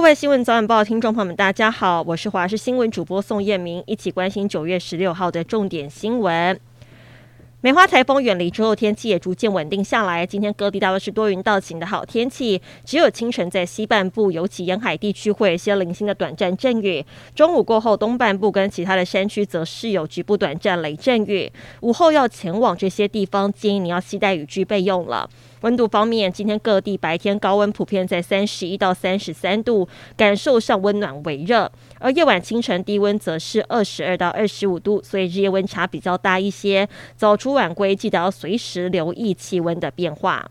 各位新闻早晚报听众朋友们，大家好，我是华视新闻主播宋燕明，一起关心九月十六号的重点新闻。梅花台风远离之后，天气也逐渐稳定下来。今天各地大多是多云到晴的好天气，只有清晨在西半部，尤其沿海地区会有一些零星的短暂阵雨。中午过后，东半部跟其他的山区则是有局部短暂雷阵雨。午后要前往这些地方，建议你要携带雨具备用了。温度方面，今天各地白天高温普遍在三十一到三十三度，感受上温暖微热；而夜晚清晨低温则是二十二到二十五度，所以日夜温差比较大一些。早出晚归，记得要随时留意气温的变化。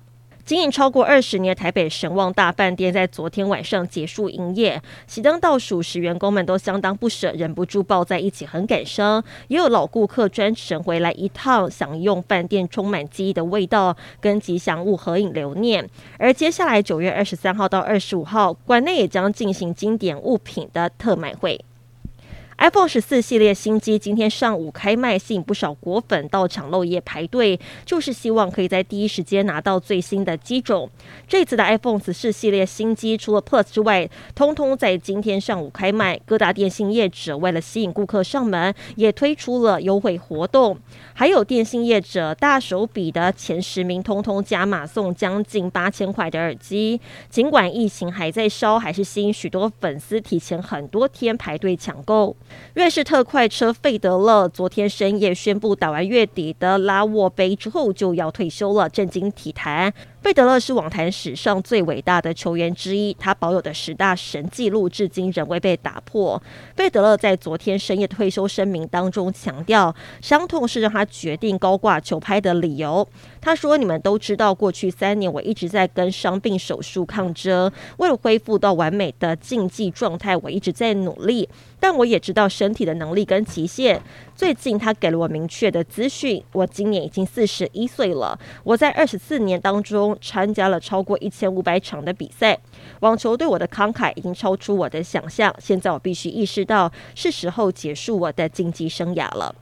经营超过二十年的台北神旺大饭店在昨天晚上结束营业，熄灯倒数时，员工们都相当不舍，忍不住抱在一起很感伤。也有老顾客专程回来一趟，享用饭店充满记忆的味道，跟吉祥物合影留念。而接下来九月二十三号到二十五号，馆内也将进行经典物品的特卖会。iPhone 十四系列新机今天上午开卖，吸引不少果粉到场漏夜排队，就是希望可以在第一时间拿到最新的机种。这次的 iPhone 十四系列新机，除了 Plus 之外，通通在今天上午开卖。各大电信业者为了吸引顾客上门，也推出了优惠活动。还有电信业者大手笔的前十名，通通加码送将近八千块的耳机。尽管疫情还在烧，还是吸引许多粉丝提前很多天排队抢购。瑞士特快车费德勒昨天深夜宣布，打完月底的拉沃杯之后就要退休了，震惊体坛。费德勒是网坛史上最伟大的球员之一，他保有的十大神纪录至今仍未被打破。费德勒在昨天深夜退休声明当中强调，伤痛是让他决定高挂球拍的理由。他说：“你们都知道，过去三年我一直在跟伤病手术抗争，为了恢复到完美的竞技状态，我一直在努力。但我也知道身体的能力跟极限。最近他给了我明确的资讯，我今年已经四十一岁了。我在二十四年当中。”参加了超过一千五百场的比赛，网球对我的慷慨已经超出我的想象。现在我必须意识到，是时候结束我的竞技生涯了。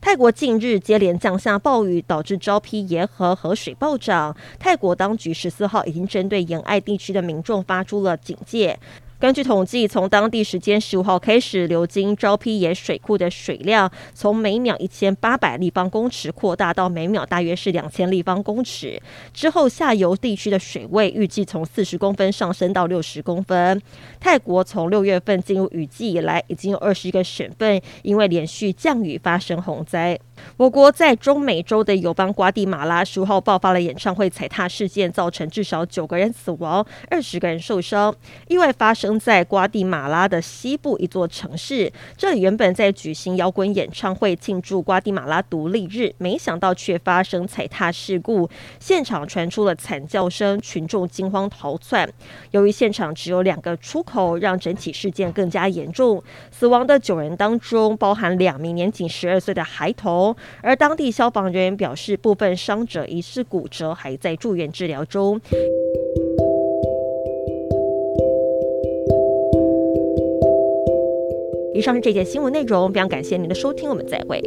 泰国近日接连降下暴雨，导致昭披沿河河水暴涨。泰国当局十四号已经针对沿岸地区的民众发出了警戒。根据统计，从当地时间十五号开始，流经昭披耶水库的水量从每秒一千八百立方公尺扩大到每秒大约是两千立方公尺。之后，下游地区的水位预计从四十公分上升到六十公分。泰国从六月份进入雨季以来，已经有二十一个省份因为连续降雨发生洪灾。我国在中美洲的友邦瓜地马拉十五号爆发了演唱会踩踏事件，造成至少九个人死亡，二十个人受伤。意外发生在瓜地马拉的西部一座城市，这里原本在举行摇滚演唱会庆祝瓜地马拉独立日，没想到却发生踩踏事故，现场传出了惨叫声，群众惊慌逃窜。由于现场只有两个出口，让整起事件更加严重。死亡的九人当中，包含两名年仅十二岁的孩童。而当地消防人员表示，部分伤者疑似骨折，还在住院治疗中。以上是这节新闻内容，非常感谢您的收听，我们再会。